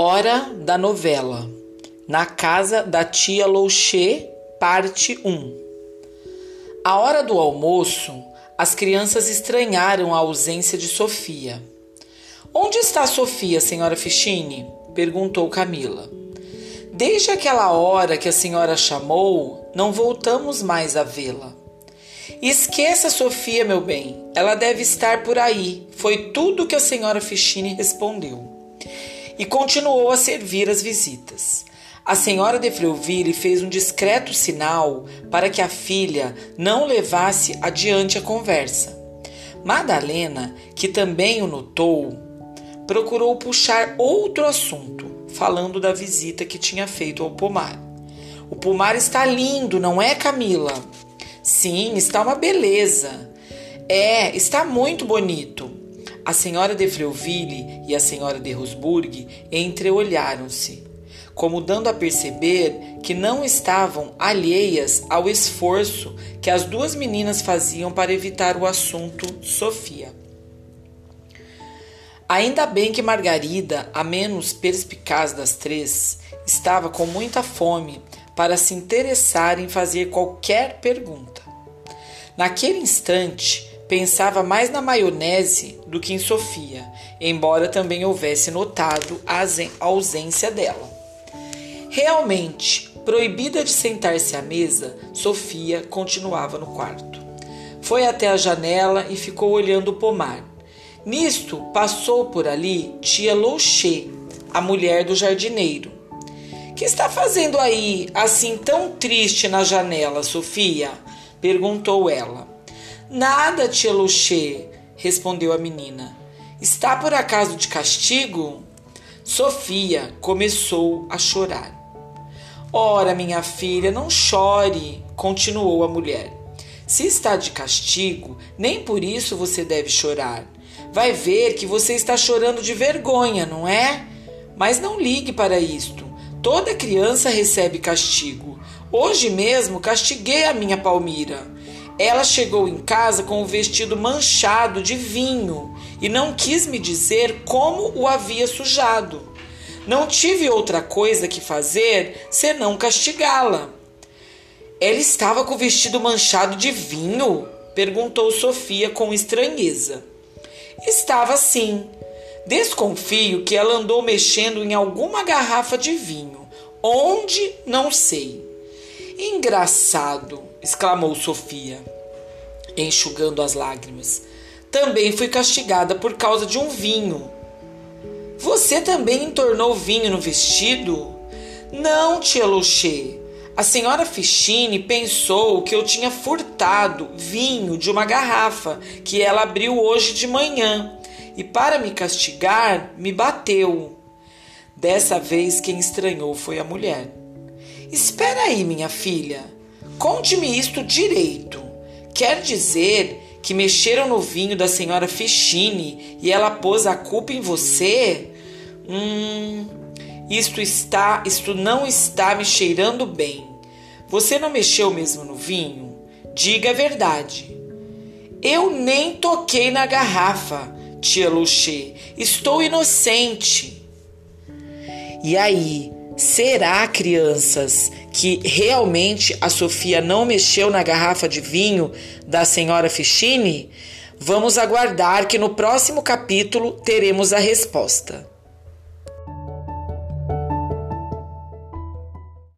Hora da novela. Na casa da tia Louché, parte 1. A hora do almoço, as crianças estranharam a ausência de Sofia. Onde está Sofia, senhora Fichine? perguntou Camila. Desde aquela hora que a senhora chamou, não voltamos mais a vê-la. Esqueça Sofia, meu bem. Ela deve estar por aí. Foi tudo que a senhora Fichine respondeu e continuou a servir as visitas. A senhora de Freuville fez um discreto sinal para que a filha não levasse adiante a conversa. Madalena, que também o notou, procurou puxar outro assunto, falando da visita que tinha feito ao pomar. O pomar está lindo, não é, Camila? Sim, está uma beleza. É, está muito bonito. A senhora de Freuville e a senhora de Rosburg entreolharam-se, como dando a perceber que não estavam alheias ao esforço que as duas meninas faziam para evitar o assunto Sofia. Ainda bem que Margarida, a menos perspicaz das três, estava com muita fome para se interessar em fazer qualquer pergunta. Naquele instante, pensava mais na maionese do que em Sofia, embora também houvesse notado a ausência dela. Realmente, proibida de sentar-se à mesa, Sofia continuava no quarto. Foi até a janela e ficou olhando o pomar. Nisto, passou por ali tia Louché, a mulher do jardineiro. Que está fazendo aí, assim tão triste na janela, Sofia? perguntou ela. Nada, tia respondeu a menina. Está por acaso de castigo? Sofia começou a chorar. Ora, minha filha, não chore, continuou a mulher. Se está de castigo, nem por isso você deve chorar. Vai ver que você está chorando de vergonha, não é? Mas não ligue para isto. Toda criança recebe castigo. Hoje mesmo castiguei a minha Palmira. Ela chegou em casa com o vestido manchado de vinho e não quis me dizer como o havia sujado. Não tive outra coisa que fazer senão castigá-la. Ela estava com o vestido manchado de vinho? perguntou Sofia com estranheza. Estava sim. Desconfio que ela andou mexendo em alguma garrafa de vinho. Onde? Não sei. Engraçado, exclamou Sofia, enxugando as lágrimas. Também fui castigada por causa de um vinho. Você também entornou vinho no vestido? Não, tia Luxê. A senhora Fichine pensou que eu tinha furtado vinho de uma garrafa que ela abriu hoje de manhã e, para me castigar, me bateu. Dessa vez, quem estranhou foi a mulher. Espera aí, minha filha. Conte-me isto direito. Quer dizer que mexeram no vinho da senhora Fichine e ela pôs a culpa em você? Hum, isto está, isto não está me cheirando bem. Você não mexeu mesmo no vinho? Diga a verdade. Eu nem toquei na garrafa, tia Luxê. Estou inocente. E aí, Será, crianças, que realmente a Sofia não mexeu na garrafa de vinho da senhora Fichine? Vamos aguardar que no próximo capítulo teremos a resposta.